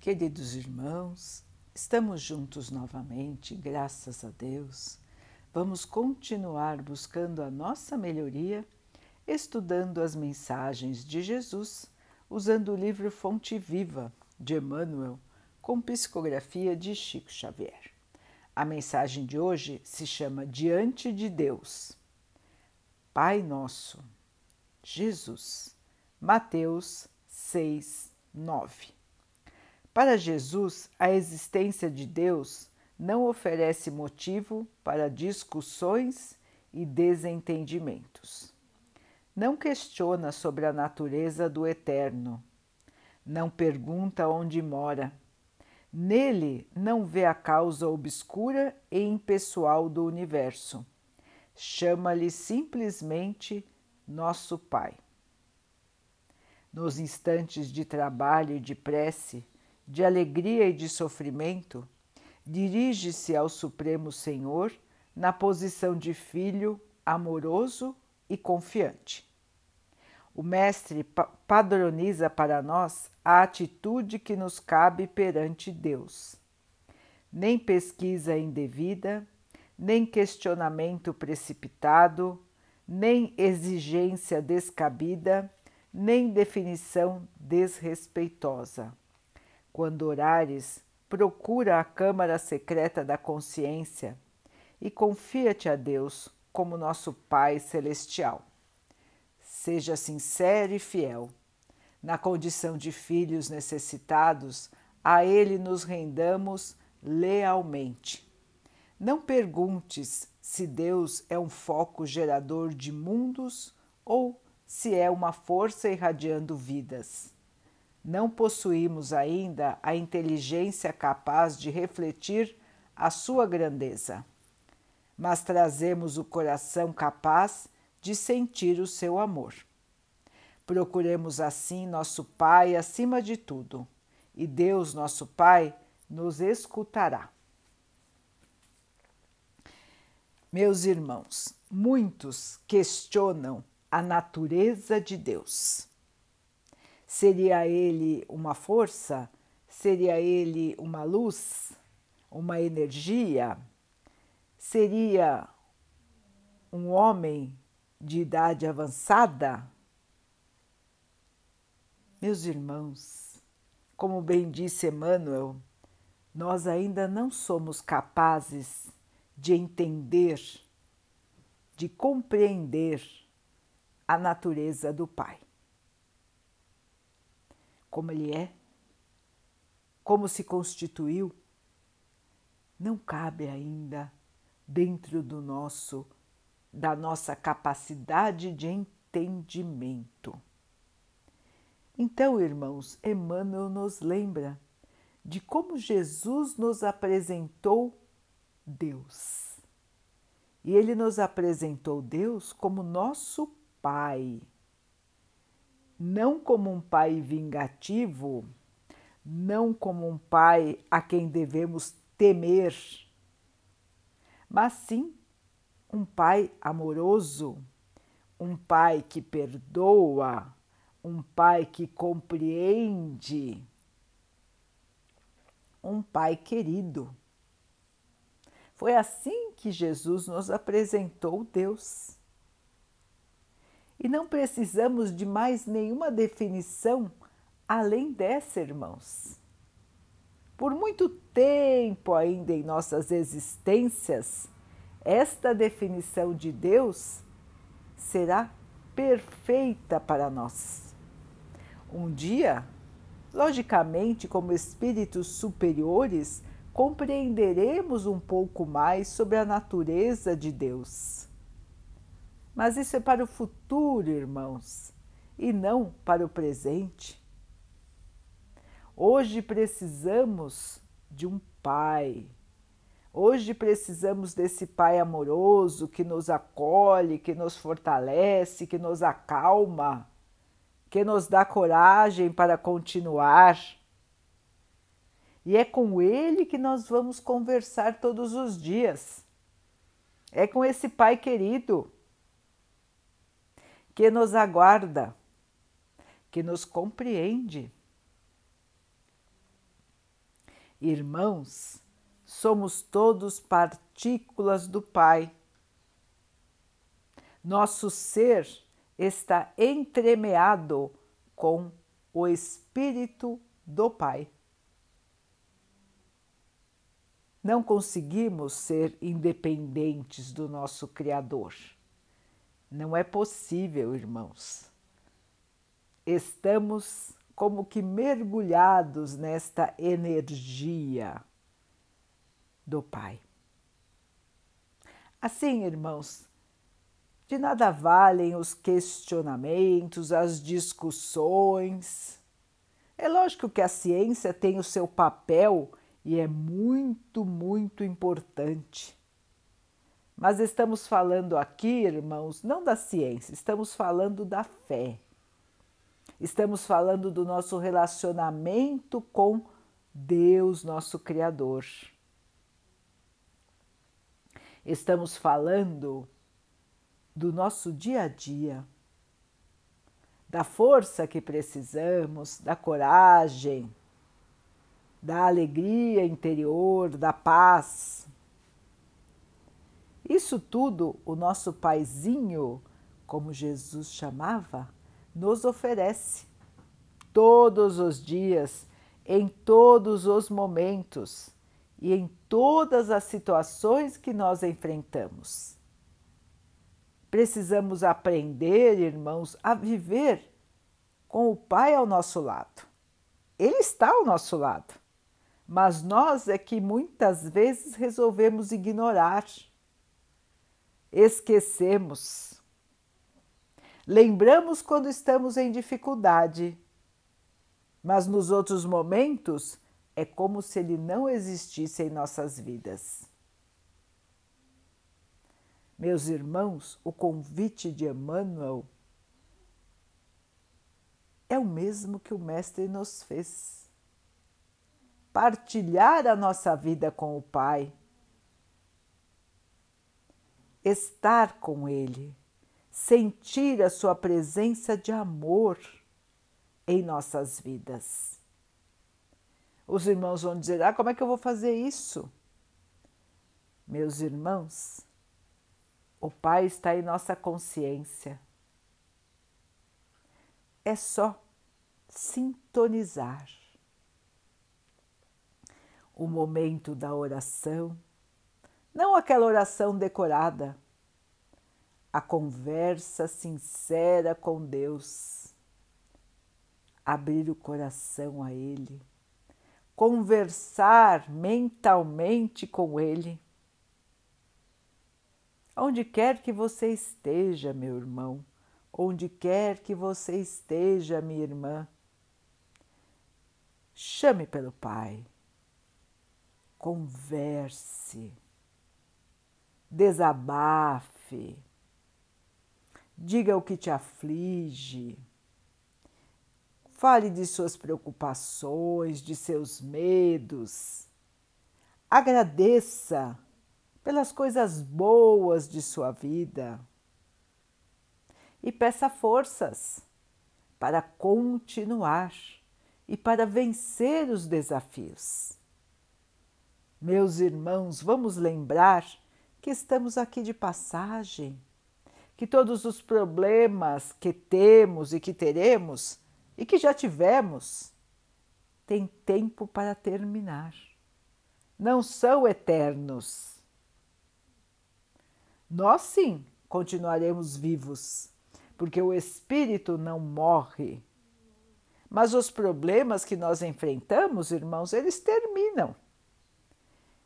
Queridos irmãos, estamos juntos novamente, graças a Deus. Vamos continuar buscando a nossa melhoria, estudando as mensagens de Jesus, usando o livro Fonte Viva de Emmanuel, com psicografia de Chico Xavier. A mensagem de hoje se chama Diante de Deus. Pai Nosso, Jesus, Mateus 6, 9. Para Jesus, a existência de Deus não oferece motivo para discussões e desentendimentos. Não questiona sobre a natureza do eterno. Não pergunta onde mora. Nele não vê a causa obscura e impessoal do universo. Chama-lhe simplesmente nosso Pai. Nos instantes de trabalho e de prece, de alegria e de sofrimento, dirige-se ao Supremo Senhor na posição de filho amoroso e confiante. O Mestre padroniza para nós a atitude que nos cabe perante Deus. Nem pesquisa indevida, nem questionamento precipitado, nem exigência descabida, nem definição desrespeitosa quando orares, procura a câmara secreta da consciência e confia-te a Deus como nosso Pai Celestial. Seja sincero e fiel. Na condição de filhos necessitados, a Ele nos rendamos lealmente. Não perguntes se Deus é um foco gerador de mundos ou se é uma força irradiando vidas não possuímos ainda a inteligência capaz de refletir a sua grandeza, mas trazemos o coração capaz de sentir o seu amor. Procuremos assim nosso Pai acima de tudo, e Deus, nosso Pai, nos escutará. Meus irmãos, muitos questionam a natureza de Deus. Seria ele uma força? Seria ele uma luz? Uma energia? Seria um homem de idade avançada? Meus irmãos, como bem disse Emmanuel, nós ainda não somos capazes de entender, de compreender a natureza do Pai como ele é, como se constituiu, não cabe ainda dentro do nosso da nossa capacidade de entendimento. Então, irmãos, Emmanuel nos lembra de como Jesus nos apresentou Deus. E ele nos apresentou Deus como nosso Pai não como um pai vingativo, não como um pai a quem devemos temer, mas sim um pai amoroso, um pai que perdoa, um pai que compreende, um pai querido. Foi assim que Jesus nos apresentou Deus. E não precisamos de mais nenhuma definição além dessa, irmãos. Por muito tempo ainda em nossas existências, esta definição de Deus será perfeita para nós. Um dia, logicamente, como espíritos superiores, compreenderemos um pouco mais sobre a natureza de Deus mas isso é para o futuro, irmãos, e não para o presente. Hoje precisamos de um pai. Hoje precisamos desse pai amoroso que nos acolhe, que nos fortalece, que nos acalma, que nos dá coragem para continuar. E é com ele que nós vamos conversar todos os dias. É com esse pai querido que nos aguarda, que nos compreende. Irmãos, somos todos partículas do Pai. Nosso ser está entremeado com o Espírito do Pai. Não conseguimos ser independentes do nosso Criador. Não é possível, irmãos. Estamos como que mergulhados nesta energia do Pai. Assim, irmãos, de nada valem os questionamentos, as discussões. É lógico que a ciência tem o seu papel e é muito, muito importante. Mas estamos falando aqui, irmãos, não da ciência, estamos falando da fé. Estamos falando do nosso relacionamento com Deus, nosso Criador. Estamos falando do nosso dia a dia, da força que precisamos, da coragem, da alegria interior, da paz. Isso tudo o nosso paizinho, como Jesus chamava, nos oferece todos os dias, em todos os momentos e em todas as situações que nós enfrentamos. Precisamos aprender, irmãos, a viver com o Pai ao nosso lado. Ele está ao nosso lado mas nós é que muitas vezes resolvemos ignorar, esquecemos. Lembramos quando estamos em dificuldade, mas nos outros momentos é como se ele não existisse em nossas vidas. Meus irmãos, o convite de Emmanuel é o mesmo que o Mestre nos fez partilhar a nossa vida com o Pai, estar com Ele, sentir a Sua presença de amor em nossas vidas. Os irmãos vão dizer: Ah, como é que eu vou fazer isso? Meus irmãos, o Pai está em nossa consciência. É só sintonizar o momento da oração, não aquela oração decorada, a conversa sincera com Deus, abrir o coração a Ele, conversar mentalmente com Ele. Onde quer que você esteja, meu irmão, onde quer que você esteja, minha irmã, chame pelo Pai. Converse, desabafe, diga o que te aflige, fale de suas preocupações, de seus medos, agradeça pelas coisas boas de sua vida. E peça forças para continuar e para vencer os desafios. Meus irmãos, vamos lembrar que estamos aqui de passagem, que todos os problemas que temos e que teremos e que já tivemos têm tempo para terminar. Não são eternos. Nós sim continuaremos vivos, porque o espírito não morre. Mas os problemas que nós enfrentamos, irmãos, eles terminam.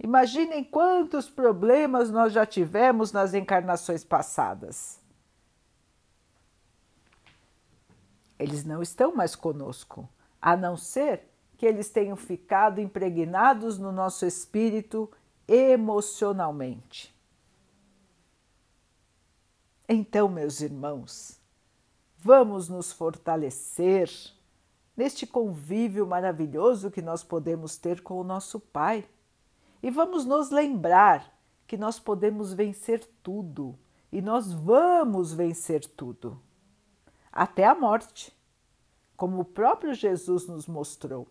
Imaginem quantos problemas nós já tivemos nas encarnações passadas. Eles não estão mais conosco, a não ser que eles tenham ficado impregnados no nosso espírito emocionalmente. Então, meus irmãos, vamos nos fortalecer neste convívio maravilhoso que nós podemos ter com o nosso Pai e vamos nos lembrar que nós podemos vencer tudo e nós vamos vencer tudo, até a morte, como o próprio Jesus nos mostrou.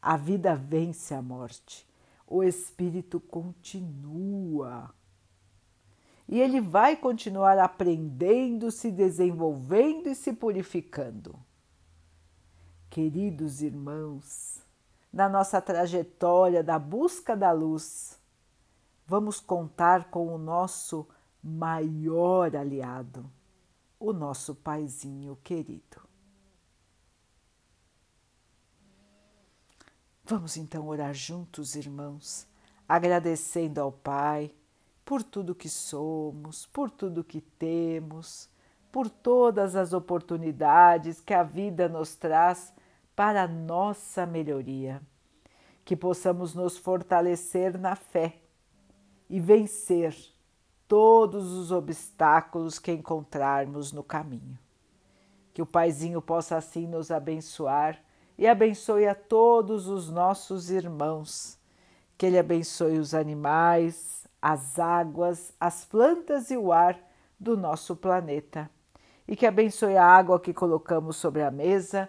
A vida vence a morte. O espírito continua. E ele vai continuar aprendendo, se desenvolvendo e se purificando. Queridos irmãos, na nossa trajetória da busca da luz, vamos contar com o nosso maior aliado, o nosso paizinho querido. Vamos então orar juntos, irmãos, agradecendo ao Pai por tudo que somos, por tudo que temos, por todas as oportunidades que a vida nos traz para a nossa melhoria. Que possamos nos fortalecer na fé e vencer todos os obstáculos que encontrarmos no caminho. Que o Paizinho possa assim nos abençoar e abençoe a todos os nossos irmãos. Que Ele abençoe os animais, as águas, as plantas e o ar do nosso planeta. E que abençoe a água que colocamos sobre a mesa